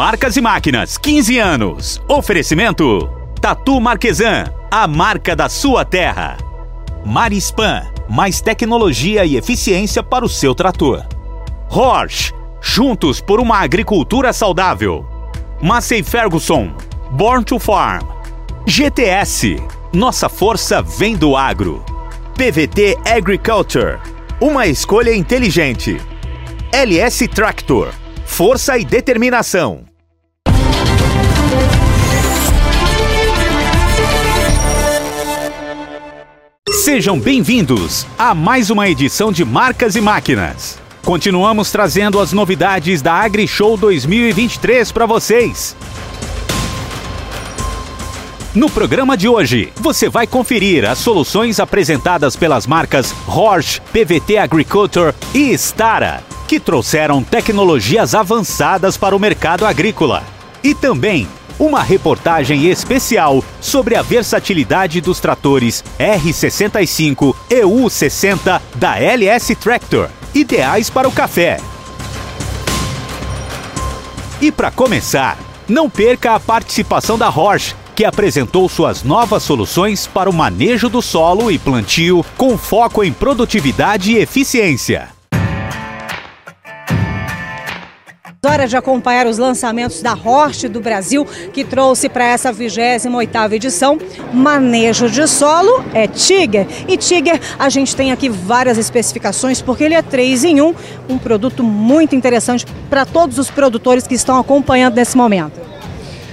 Marcas e Máquinas, 15 anos. Oferecimento: Tatu Marquesan, a marca da sua terra. Marispan, mais tecnologia e eficiência para o seu trator. Horsch, juntos por uma agricultura saudável. Massey Ferguson, Born to Farm. GTS, nossa força vem do agro. PVT Agriculture, uma escolha inteligente. LS Tractor, força e determinação. Sejam bem-vindos a mais uma edição de Marcas e Máquinas. Continuamos trazendo as novidades da AgriShow 2023 para vocês. No programa de hoje, você vai conferir as soluções apresentadas pelas marcas Horsch, PVT Agriculture e Stara, que trouxeram tecnologias avançadas para o mercado agrícola. E também uma reportagem especial sobre a versatilidade dos tratores R65 e U60 da LS Tractor, ideais para o café. E para começar, não perca a participação da Horsch que apresentou suas novas soluções para o manejo do solo e plantio com foco em produtividade e eficiência. Hora de acompanhar os lançamentos da Horst do Brasil, que trouxe para essa 28ª edição manejo de solo é Tiger. E Tiger, a gente tem aqui várias especificações, porque ele é 3 em 1, um produto muito interessante para todos os produtores que estão acompanhando nesse momento.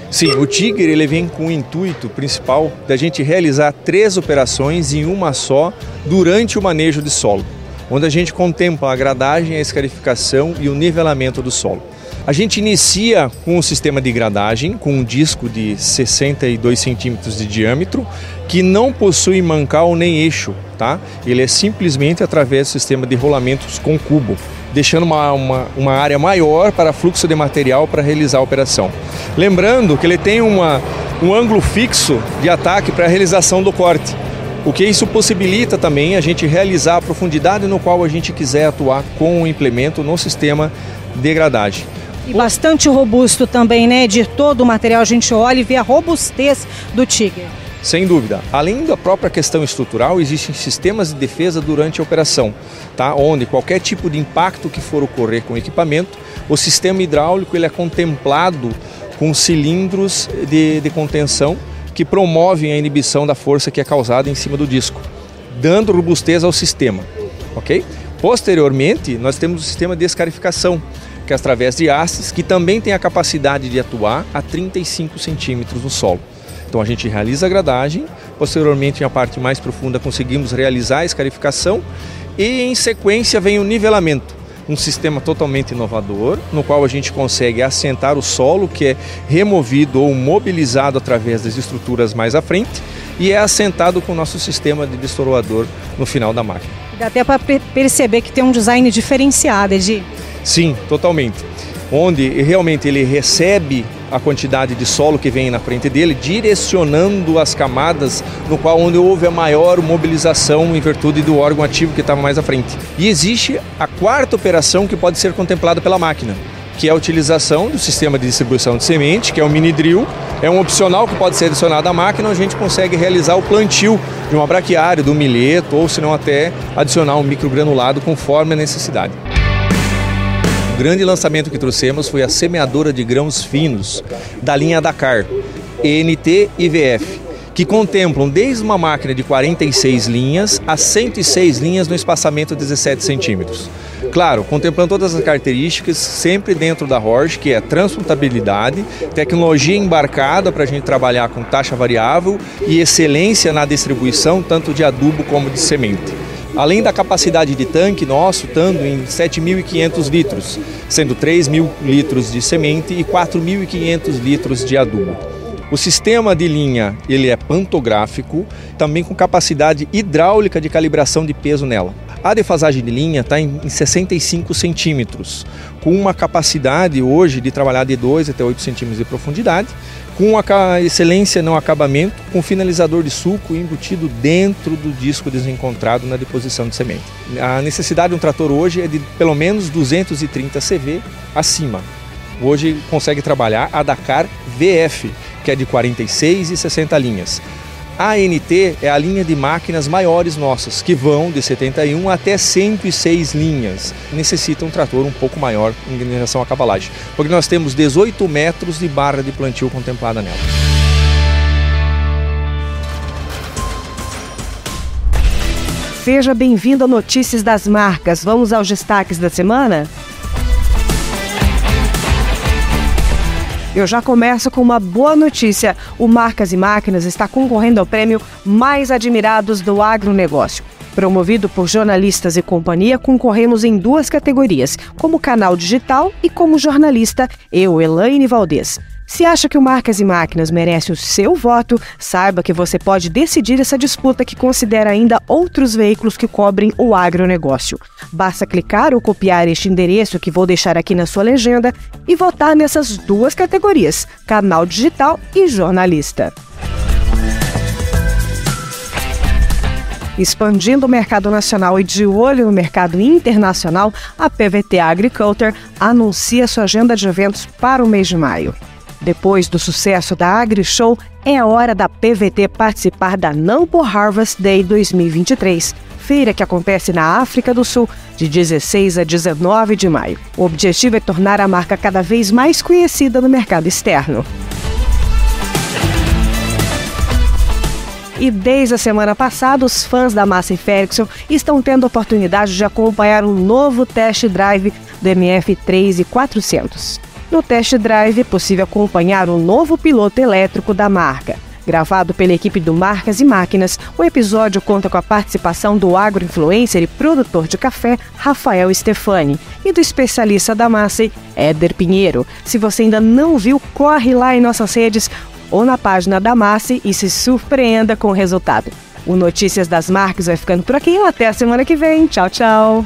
Sim, o Tiger ele vem com o intuito principal da gente realizar três operações em uma só durante o manejo de solo, onde a gente contempla a gradagem, a escarificação e o nivelamento do solo. A gente inicia com o sistema de gradagem, com um disco de 62 centímetros de diâmetro, que não possui mancal nem eixo, tá? Ele é simplesmente através do sistema de rolamentos com cubo deixando uma, uma, uma área maior para fluxo de material para realizar a operação. Lembrando que ele tem uma, um ângulo fixo de ataque para a realização do corte, o que isso possibilita também a gente realizar a profundidade no qual a gente quiser atuar com o implemento no sistema de gradagem. E bastante robusto também, né? De todo o material a gente olha e vê a robustez do Tiger. Sem dúvida. Além da própria questão estrutural, existem sistemas de defesa durante a operação, tá? onde qualquer tipo de impacto que for ocorrer com o equipamento, o sistema hidráulico ele é contemplado com cilindros de, de contenção que promovem a inibição da força que é causada em cima do disco, dando robustez ao sistema. ok? Posteriormente, nós temos o sistema de escarificação, que é através de hastes, que também tem a capacidade de atuar a 35 centímetros no solo. Então a gente realiza a gradagem, posteriormente, em a parte mais profunda, conseguimos realizar a escarificação e, em sequência, vem o nivelamento. Um sistema totalmente inovador, no qual a gente consegue assentar o solo, que é removido ou mobilizado através das estruturas mais à frente, e é assentado com o nosso sistema de destoroador no final da máquina. Dá até para perceber que tem um design diferenciado, Edi. Sim, totalmente. Onde realmente ele recebe a quantidade de solo que vem na frente dele, direcionando as camadas no qual onde houve a maior mobilização em virtude do órgão ativo que estava mais à frente. E existe a quarta operação que pode ser contemplada pela máquina, que é a utilização do sistema de distribuição de semente, que é o mini drill. É um opcional que pode ser adicionado à máquina, a gente consegue realizar o plantio de uma braquiária, do milheto, ou se não até adicionar um microgranulado conforme a necessidade grande lançamento que trouxemos foi a semeadora de grãos finos da linha Dakar, ENT e VF, que contemplam desde uma máquina de 46 linhas a 106 linhas no espaçamento de 17 centímetros. Claro, contemplando todas as características, sempre dentro da Horsch, que é transportabilidade, tecnologia embarcada para a gente trabalhar com taxa variável e excelência na distribuição, tanto de adubo como de semente além da capacidade de tanque nosso, estando em 7.500 litros, sendo 3.000 litros de semente e 4.500 litros de adubo. O sistema de linha ele é pantográfico, também com capacidade hidráulica de calibração de peso nela. A defasagem de linha está em 65 centímetros, com uma capacidade hoje de trabalhar de 2 até 8 centímetros de profundidade, com a excelência no acabamento, com finalizador de suco embutido dentro do disco desencontrado na deposição de semente. A necessidade de um trator hoje é de pelo menos 230 CV acima. hoje consegue trabalhar a Dakar VF, que é de 46 e 60 linhas. ANT é a linha de máquinas maiores nossas, que vão de 71 até 106 linhas. Necessita um trator um pouco maior em relação à cavalagem, porque nós temos 18 metros de barra de plantio contemplada nela. Seja bem-vindo a Notícias das Marcas. Vamos aos destaques da semana? Eu já começo com uma boa notícia. O Marcas e Máquinas está concorrendo ao prêmio Mais Admirados do Agronegócio. Promovido por jornalistas e companhia, concorremos em duas categorias, como canal digital e como jornalista, eu, Elaine Valdez. Se acha que o Marcas e Máquinas merece o seu voto, saiba que você pode decidir essa disputa que considera ainda outros veículos que cobrem o agronegócio. Basta clicar ou copiar este endereço que vou deixar aqui na sua legenda e votar nessas duas categorias: canal digital e jornalista. Expandindo o mercado nacional e de olho no mercado internacional, a PVT Agriculture anuncia sua agenda de eventos para o mês de maio. Depois do sucesso da AgriShow, é hora da PVT participar da Nampo Harvest Day 2023, feira que acontece na África do Sul, de 16 a 19 de maio. O objetivo é tornar a marca cada vez mais conhecida no mercado externo. E desde a semana passada, os fãs da Massey Ferguson estão tendo a oportunidade de acompanhar um novo test drive do MF3 e 400. No test drive é possível acompanhar o novo piloto elétrico da marca. Gravado pela equipe do Marcas e Máquinas, o episódio conta com a participação do agroinfluencer e produtor de café Rafael Stefani e do especialista da Massey, Éder Pinheiro. Se você ainda não viu, corre lá em nossas redes ou na página da Massey e se surpreenda com o resultado. O Notícias das Marcas vai ficando por aqui. Até a semana que vem. Tchau, tchau.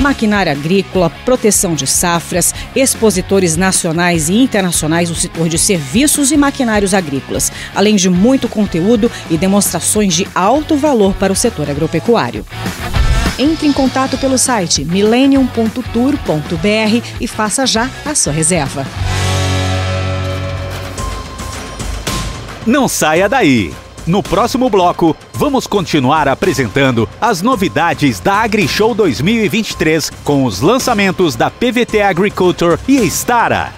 maquinária agrícola, proteção de safras, expositores nacionais e internacionais do setor de serviços e maquinários agrícolas, além de muito conteúdo e demonstrações de alto valor para o setor agropecuário. Entre em contato pelo site millennium.tour.br e faça já a sua reserva. Não saia daí! No próximo bloco, vamos continuar apresentando as novidades da AgriShow 2023 com os lançamentos da PVT Agriculture e Stara.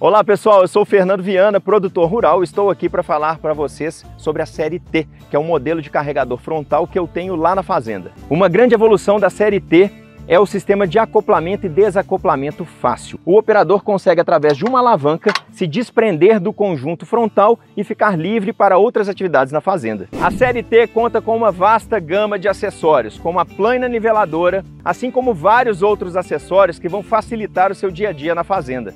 Olá pessoal, eu sou o Fernando Viana, produtor rural. Estou aqui para falar para vocês sobre a série T, que é um modelo de carregador frontal que eu tenho lá na fazenda. Uma grande evolução da série T é o sistema de acoplamento e desacoplamento fácil. O operador consegue, através de uma alavanca, se desprender do conjunto frontal e ficar livre para outras atividades na fazenda. A série T conta com uma vasta gama de acessórios, como a plana niveladora, assim como vários outros acessórios que vão facilitar o seu dia a dia na fazenda.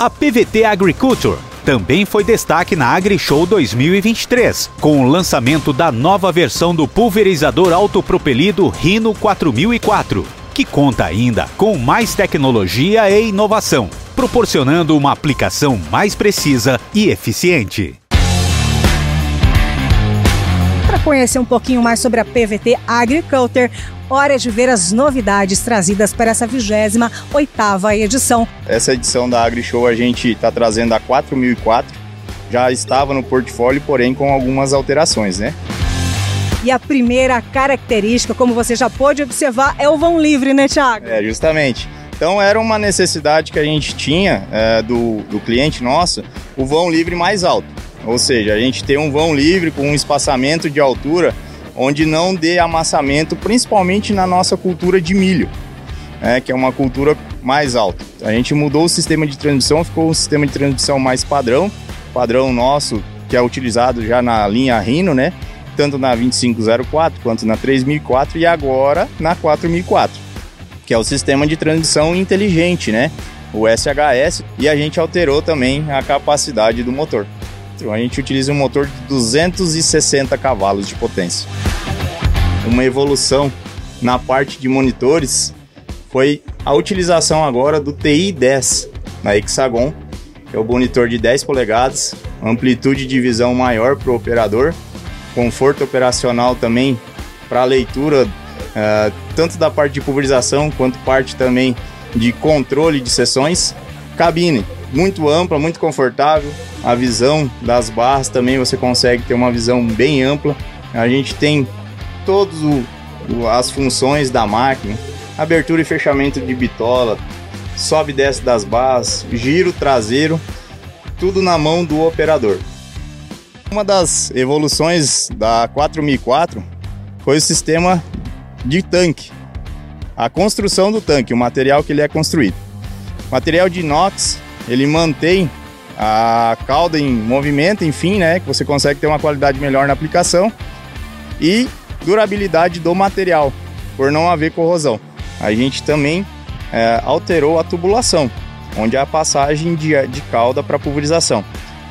A PVT Agriculture também foi destaque na AgriShow 2023, com o lançamento da nova versão do pulverizador autopropelido Rhino 4004, que conta ainda com mais tecnologia e inovação, proporcionando uma aplicação mais precisa e eficiente. Conhecer um pouquinho mais sobre a PVT Agriculture, hora de ver as novidades trazidas para essa 28ª edição. Essa edição da AgriShow a gente está trazendo a 4004, já estava no portfólio, porém com algumas alterações, né? E a primeira característica, como você já pôde observar, é o vão livre, né, Thiago? É, justamente. Então era uma necessidade que a gente tinha é, do, do cliente nosso, o vão livre mais alto. Ou seja, a gente tem um vão livre com um espaçamento de altura onde não dê amassamento, principalmente na nossa cultura de milho, né, que é uma cultura mais alta. A gente mudou o sistema de transmissão, ficou um sistema de transmissão mais padrão, padrão nosso que é utilizado já na linha Rhino, né? Tanto na 2504 quanto na 3004 e agora na 4004, que é o sistema de transmissão inteligente, né? O SHS, e a gente alterou também a capacidade do motor. A gente utiliza um motor de 260 cavalos de potência. Uma evolução na parte de monitores foi a utilização agora do TI-10 na Hexagon, que é o monitor de 10 polegadas, amplitude de visão maior para o operador, conforto operacional também para a leitura, uh, tanto da parte de pulverização quanto parte também de controle de sessões. Cabine muito ampla, muito confortável. A visão das barras também você consegue ter uma visão bem ampla. A gente tem todas as funções da máquina, abertura e fechamento de bitola, sobe e desce das barras, giro traseiro, tudo na mão do operador. Uma das evoluções da 4004 foi o sistema de tanque. A construção do tanque, o material que ele é construído. Material de inox ele mantém a cauda em movimento, enfim, né, que você consegue ter uma qualidade melhor na aplicação e durabilidade do material, por não haver corrosão. A gente também é, alterou a tubulação, onde é a passagem de, de cauda para pulverização.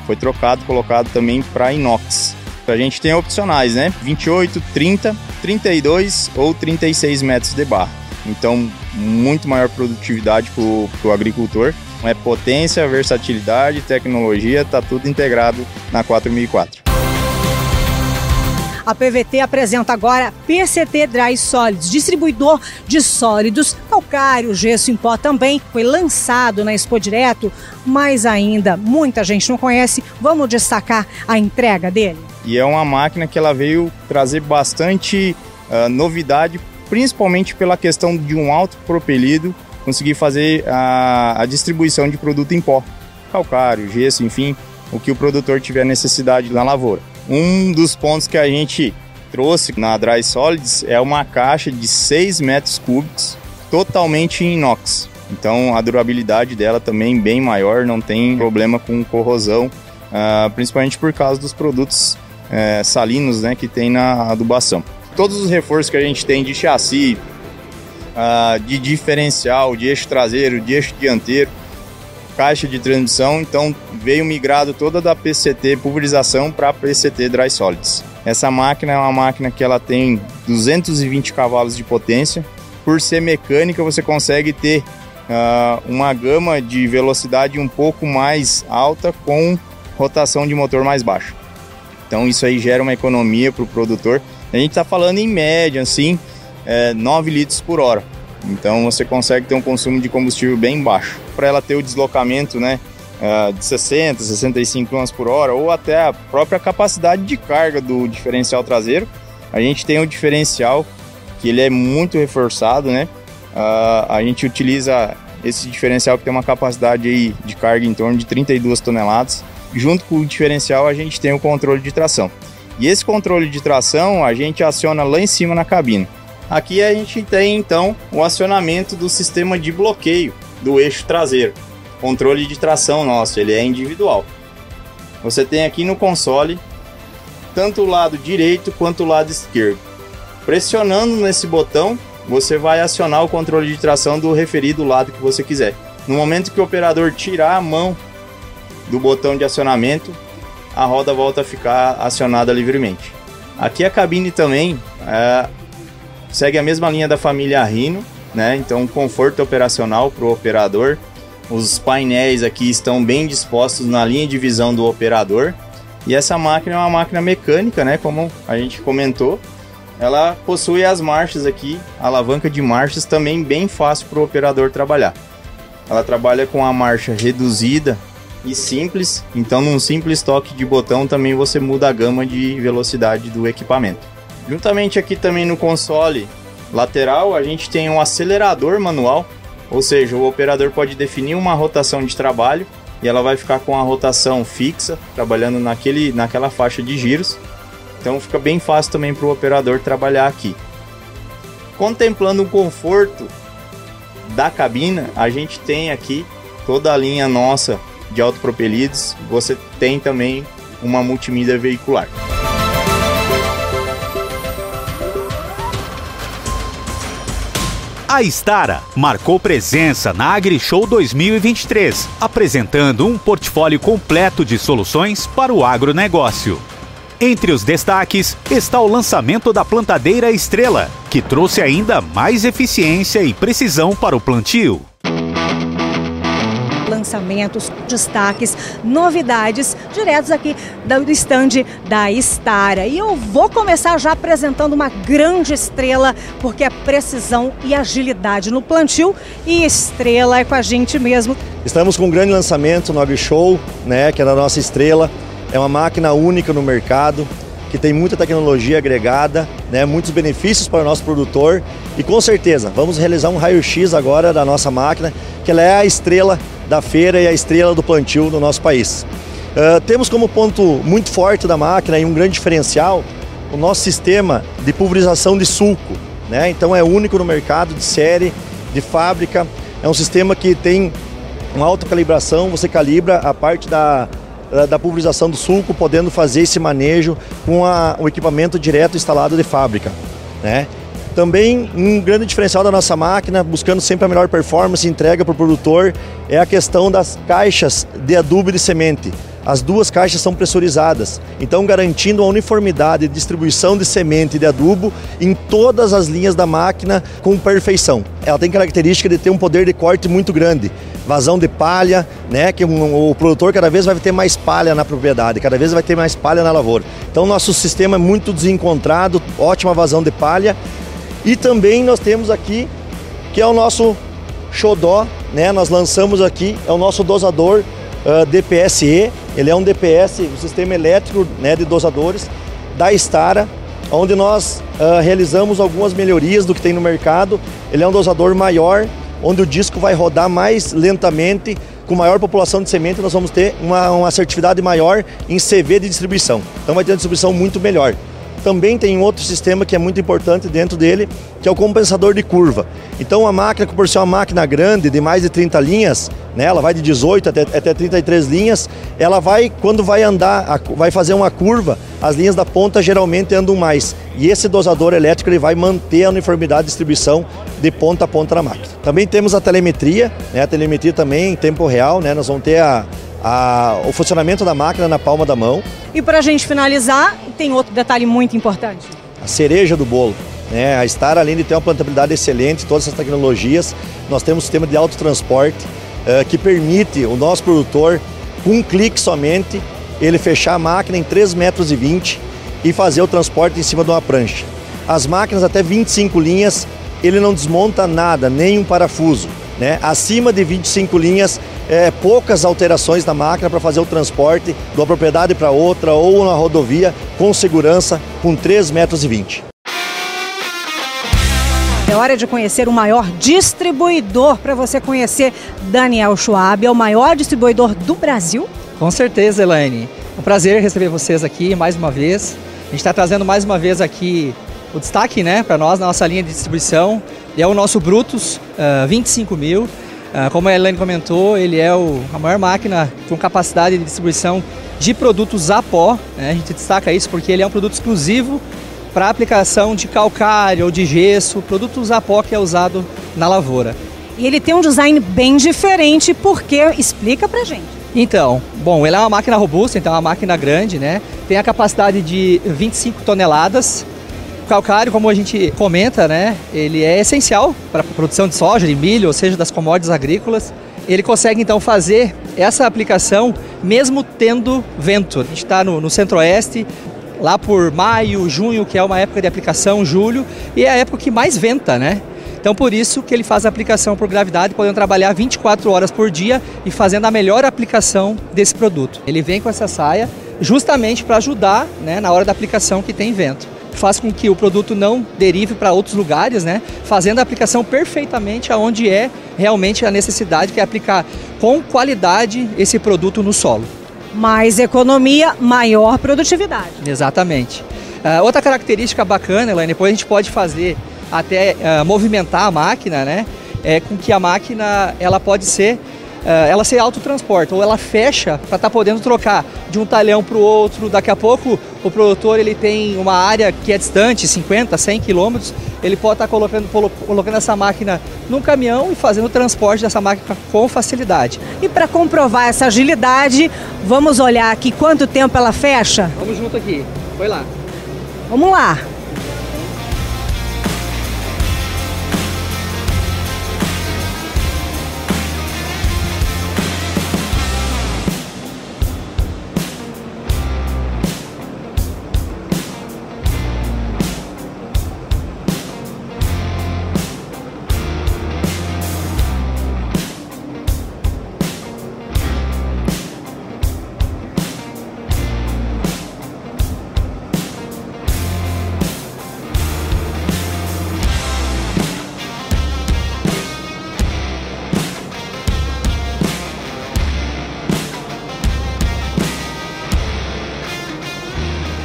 Foi trocado, colocado também para inox. A gente tem opcionais, né? 28, 30, 32 ou 36 metros de barra. Então, muito maior produtividade para o agricultor é potência, versatilidade, tecnologia, tá tudo integrado na 4004. A PVT apresenta agora PCT Dry Solids, distribuidor de sólidos, calcário, gesso em pó também. Foi lançado na Expo Direto, mas ainda muita gente não conhece. Vamos destacar a entrega dele. E é uma máquina que ela veio trazer bastante uh, novidade, principalmente pela questão de um alto propelido conseguir fazer a, a distribuição de produto em pó, calcário, gesso, enfim, o que o produtor tiver necessidade na lavoura. Um dos pontos que a gente trouxe na Dry Solids é uma caixa de 6 metros cúbicos, totalmente em inox. Então a durabilidade dela também bem maior, não tem problema com corrosão, uh, principalmente por causa dos produtos uh, salinos né, que tem na adubação. Todos os reforços que a gente tem de chassi, uh, de diferencial, de eixo traseiro, de eixo dianteiro, caixa de transmissão, então veio migrado toda da PCT pulverização para PCT Dry Solids. Essa máquina é uma máquina que ela tem 220 cavalos de potência. Por ser mecânica, você consegue ter uh, uma gama de velocidade um pouco mais alta com rotação de motor mais baixa. Então isso aí gera uma economia para o produtor. A gente está falando em média, assim, é, 9 litros por hora. Então você consegue ter um consumo de combustível bem baixo. Para ela ter o deslocamento né, é, de 60, 65 km por hora ou até a própria capacidade de carga do diferencial traseiro, a gente tem um diferencial que ele é muito reforçado, né? A gente utiliza esse diferencial que tem uma capacidade aí de carga em torno de 32 toneladas. Junto com o diferencial a gente tem o controle de tração. E esse controle de tração a gente aciona lá em cima na cabine. Aqui a gente tem então o acionamento do sistema de bloqueio do eixo traseiro. Controle de tração nosso, ele é individual. Você tem aqui no console tanto o lado direito quanto o lado esquerdo. Pressionando nesse botão, você vai acionar o controle de tração do referido lado que você quiser. No momento que o operador tirar a mão do botão de acionamento, a roda volta a ficar acionada livremente. Aqui a cabine também é, segue a mesma linha da família Rhino, né? Então conforto operacional para o operador. Os painéis aqui estão bem dispostos na linha de visão do operador. E essa máquina é uma máquina mecânica, né? Como a gente comentou. Ela possui as marchas aqui, a alavanca de marchas também bem fácil para o operador trabalhar. Ela trabalha com a marcha reduzida e simples, então num simples toque de botão também você muda a gama de velocidade do equipamento. Juntamente aqui também no console lateral a gente tem um acelerador manual, ou seja, o operador pode definir uma rotação de trabalho e ela vai ficar com a rotação fixa, trabalhando naquele, naquela faixa de giros. Então fica bem fácil também para o operador trabalhar aqui. Contemplando o conforto da cabina, a gente tem aqui toda a linha nossa de autopropelidos. Você tem também uma multimídia veicular. A Stara marcou presença na AgriShow 2023, apresentando um portfólio completo de soluções para o agronegócio. Entre os destaques está o lançamento da plantadeira Estrela, que trouxe ainda mais eficiência e precisão para o plantio lançamentos, destaques, novidades, diretos aqui do estande da Estara. E eu vou começar já apresentando uma grande estrela, porque é precisão e agilidade no plantio e estrela é com a gente mesmo. Estamos com um grande lançamento no AgriShow, né, que é da nossa estrela. É uma máquina única no mercado, que tem muita tecnologia agregada, né, muitos benefícios para o nosso produtor e com certeza vamos realizar um raio-x agora da nossa máquina, que ela é a estrela da feira e a estrela do plantio no nosso país. Uh, temos como ponto muito forte da máquina e um grande diferencial o nosso sistema de pulverização de sulco. Né? Então é único no mercado, de série, de fábrica. É um sistema que tem uma alta calibração, você calibra a parte da, da pulverização do sulco, podendo fazer esse manejo com a, o equipamento direto instalado de fábrica. Né? Também um grande diferencial da nossa máquina, buscando sempre a melhor performance e entrega para o produtor, é a questão das caixas de adubo e de semente. As duas caixas são pressurizadas, então garantindo a uniformidade de distribuição de semente e de adubo em todas as linhas da máquina com perfeição. Ela tem característica de ter um poder de corte muito grande, vazão de palha, né, que o produtor cada vez vai ter mais palha na propriedade, cada vez vai ter mais palha na lavoura. Então nosso sistema é muito desencontrado, ótima vazão de palha e também nós temos aqui, que é o nosso xodó, né? Nós lançamos aqui, é o nosso dosador uh, DPSE. Ele é um DPS, um sistema elétrico né, de dosadores da Stara, onde nós uh, realizamos algumas melhorias do que tem no mercado. Ele é um dosador maior, onde o disco vai rodar mais lentamente, com maior população de semente, nós vamos ter uma, uma assertividade maior em CV de distribuição. Então vai ter uma distribuição muito melhor também tem outro sistema que é muito importante dentro dele, que é o compensador de curva. Então a máquina, por ser uma máquina grande, de mais de 30 linhas, né, ela vai de 18 até, até 33 linhas, ela vai, quando vai andar, vai fazer uma curva, as linhas da ponta geralmente andam mais. E esse dosador elétrico ele vai manter a uniformidade de distribuição de ponta a ponta da máquina. Também temos a telemetria, né, a telemetria também em tempo real, né, nós vamos ter a, a, o funcionamento da máquina na palma da mão. E para a gente finalizar, tem outro detalhe muito importante. A cereja do bolo. Né? A Star, além de ter uma plantabilidade excelente, todas essas tecnologias, nós temos um sistema de autotransporte uh, que permite o nosso produtor, com um clique somente, ele fechar a máquina em 3,20 metros e, 20 e fazer o transporte em cima de uma prancha. As máquinas até 25 linhas, ele não desmonta nada, nem um parafuso. Né? Acima de 25 linhas, é, poucas alterações na máquina para fazer o transporte de uma propriedade para outra ou na rodovia com segurança com 3,20 metros. E É hora de conhecer o maior distribuidor para você conhecer Daniel Schwab, é o maior distribuidor do Brasil. Com certeza, Elaine. É um prazer receber vocês aqui mais uma vez. A gente está trazendo mais uma vez aqui o destaque né, para nós na nossa linha de distribuição é o nosso Brutus uh, 25 mil. Uh, como a Elaine comentou, ele é o, a maior máquina com capacidade de distribuição de produtos a pó. Né? A gente destaca isso porque ele é um produto exclusivo para aplicação de calcário ou de gesso, produtos a pó que é usado na lavoura. E ele tem um design bem diferente, porque explica pra gente. Então, bom, ela é uma máquina robusta, então é uma máquina grande, né? Tem a capacidade de 25 toneladas. Calcário, como a gente comenta, né? Ele é essencial para a produção de soja, de milho, ou seja, das commodities agrícolas. Ele consegue então fazer essa aplicação mesmo tendo vento. A gente está no, no centro-oeste, lá por maio, junho, que é uma época de aplicação, julho, e é a época que mais venta, né? Então por isso que ele faz a aplicação por gravidade, podendo trabalhar 24 horas por dia e fazendo a melhor aplicação desse produto. Ele vem com essa saia justamente para ajudar né, na hora da aplicação que tem vento. Faz com que o produto não derive para outros lugares, né, fazendo a aplicação perfeitamente aonde é realmente a necessidade, que é aplicar com qualidade esse produto no solo. Mais economia, maior produtividade. Exatamente. Uh, outra característica bacana, Elaine, depois a gente pode fazer até uh, movimentar a máquina, né? É com que a máquina ela pode ser ela ser autotransporte ou ela fecha para estar tá podendo trocar de um talhão para o outro. Daqui a pouco o produtor ele tem uma área que é distante, 50, 100 quilômetros, ele pode estar tá colocando, colocando essa máquina num caminhão e fazendo o transporte dessa máquina com facilidade. E para comprovar essa agilidade, vamos olhar aqui quanto tempo ela fecha? Vamos junto aqui. Foi lá. Vamos lá.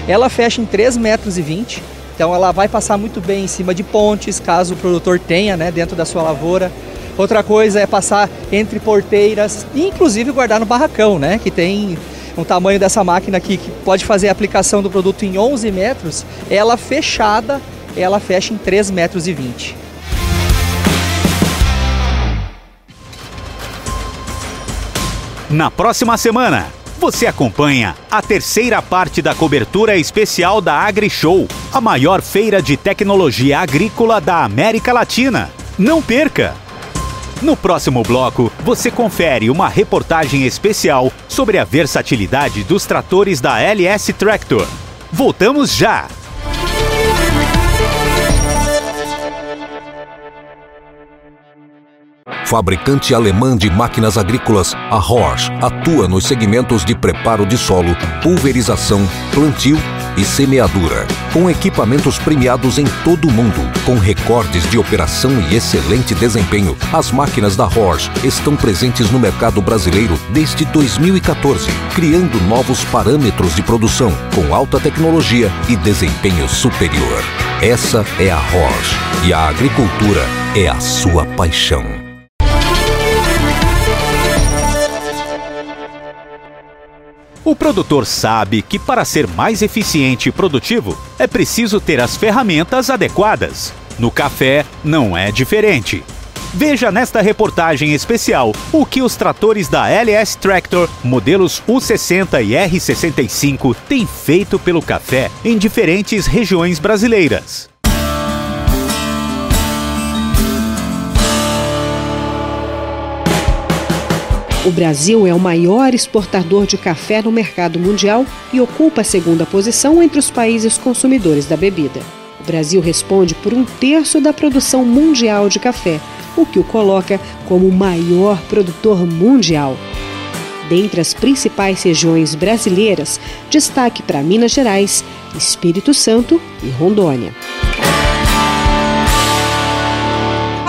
Ela fecha em 3,20 metros, 20, então ela vai passar muito bem em cima de pontes, caso o produtor tenha né, dentro da sua lavoura. Outra coisa é passar entre porteiras inclusive guardar no barracão, né, que tem um tamanho dessa máquina aqui que pode fazer a aplicação do produto em 11 metros, ela fechada, ela fecha em 3,20 metros. 20. Na próxima semana, você acompanha a terceira parte da cobertura especial da AgriShow, a maior feira de tecnologia agrícola da América Latina. Não perca! No próximo bloco, você confere uma reportagem especial sobre a versatilidade dos tratores da LS Tractor. Voltamos já! Fabricante alemã de máquinas agrícolas, a Horsch atua nos segmentos de preparo de solo, pulverização, plantio e semeadura, com equipamentos premiados em todo o mundo, com recordes de operação e excelente desempenho. As máquinas da Horsch estão presentes no mercado brasileiro desde 2014, criando novos parâmetros de produção com alta tecnologia e desempenho superior. Essa é a Horsch e a agricultura é a sua paixão. O produtor sabe que para ser mais eficiente e produtivo é preciso ter as ferramentas adequadas. No café não é diferente. Veja nesta reportagem especial o que os tratores da LS Tractor, modelos U60 e R65, têm feito pelo café em diferentes regiões brasileiras. O Brasil é o maior exportador de café no mercado mundial e ocupa a segunda posição entre os países consumidores da bebida. O Brasil responde por um terço da produção mundial de café, o que o coloca como o maior produtor mundial. Dentre as principais regiões brasileiras, destaque para Minas Gerais, Espírito Santo e Rondônia.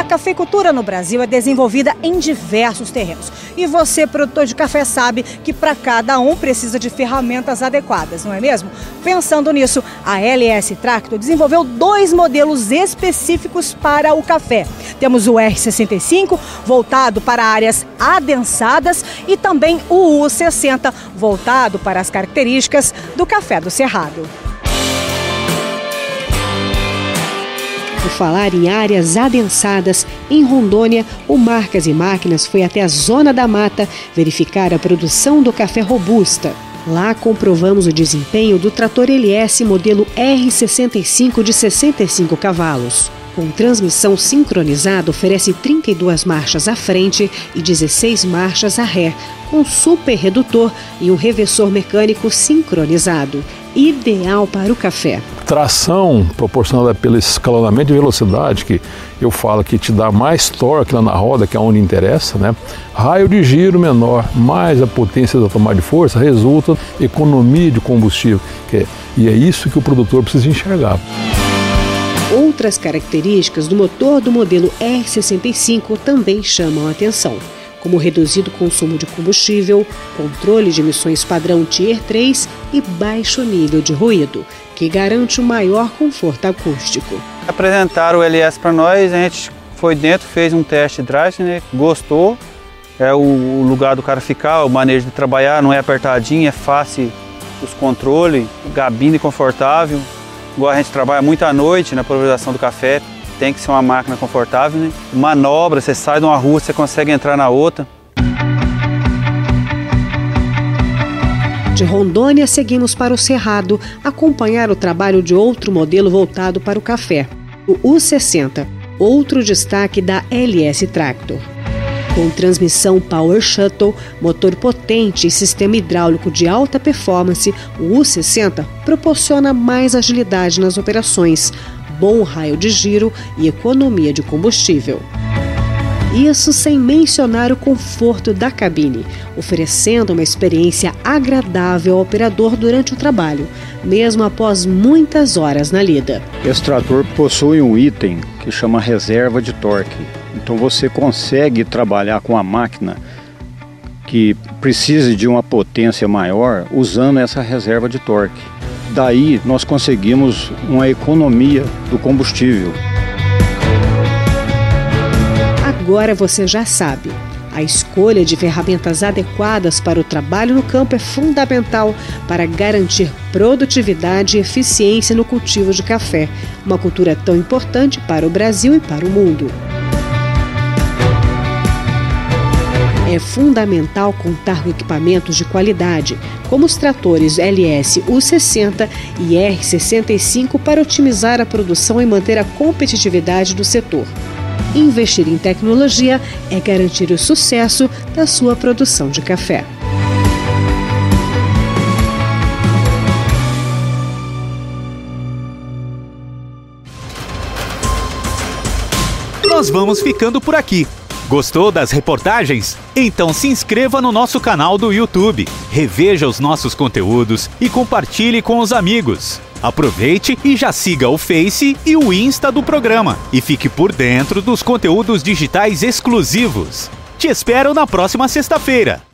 Cafeicultura no Brasil é desenvolvida em diversos terrenos. E você, produtor de café, sabe que para cada um precisa de ferramentas adequadas, não é mesmo? Pensando nisso, a LS Tractor desenvolveu dois modelos específicos para o café. Temos o R65, voltado para áreas adensadas, e também o U60, voltado para as características do café do Cerrado. Por falar em áreas adensadas, em Rondônia, o Marcas e Máquinas foi até a Zona da Mata verificar a produção do café robusta. Lá comprovamos o desempenho do trator LS modelo R65 de 65 cavalos. Com transmissão sincronizada, oferece 32 marchas à frente e 16 marchas à ré, com super redutor e um reversor mecânico sincronizado, ideal para o café. Tração proporcionada pelo escalonamento de velocidade, que eu falo que te dá mais torque lá na roda, que é onde interessa, né? Raio de giro menor, mais a potência da tomada de força, resulta economia de combustível. E é isso que o produtor precisa enxergar. Outras características do motor do modelo R65 também chamam a atenção como reduzido consumo de combustível, controle de emissões padrão Tier 3 e baixo nível de ruído, que garante o um maior conforto acústico. Apresentaram o LS para nós, a gente foi dentro, fez um teste drive, né? gostou. É o lugar do cara ficar, o manejo de trabalhar, não é apertadinho, é fácil os controles, gabine confortável. Igual a gente trabalha muito à noite na pulverização do café, tem que ser uma máquina confortável, né? Manobra, você sai de uma rua, você consegue entrar na outra. De Rondônia, seguimos para o Cerrado, acompanhar o trabalho de outro modelo voltado para o café, o U60, outro destaque da LS Tractor. Com transmissão Power Shuttle, motor potente e sistema hidráulico de alta performance, o U60 proporciona mais agilidade nas operações, bom raio de giro e economia de combustível. Isso sem mencionar o conforto da cabine, oferecendo uma experiência agradável ao operador durante o trabalho, mesmo após muitas horas na lida. Esse trator possui um item que chama reserva de torque. Então você consegue trabalhar com a máquina que precise de uma potência maior usando essa reserva de torque. Daí nós conseguimos uma economia do combustível. Agora você já sabe. A escolha de ferramentas adequadas para o trabalho no campo é fundamental para garantir produtividade e eficiência no cultivo de café, uma cultura tão importante para o Brasil e para o mundo. É fundamental contar com equipamentos de qualidade, como os tratores LS U60 e R65 para otimizar a produção e manter a competitividade do setor. Investir em tecnologia é garantir o sucesso da sua produção de café. Nós vamos ficando por aqui. Gostou das reportagens? Então se inscreva no nosso canal do YouTube, reveja os nossos conteúdos e compartilhe com os amigos. Aproveite e já siga o Face e o Insta do programa e fique por dentro dos conteúdos digitais exclusivos. Te espero na próxima sexta-feira.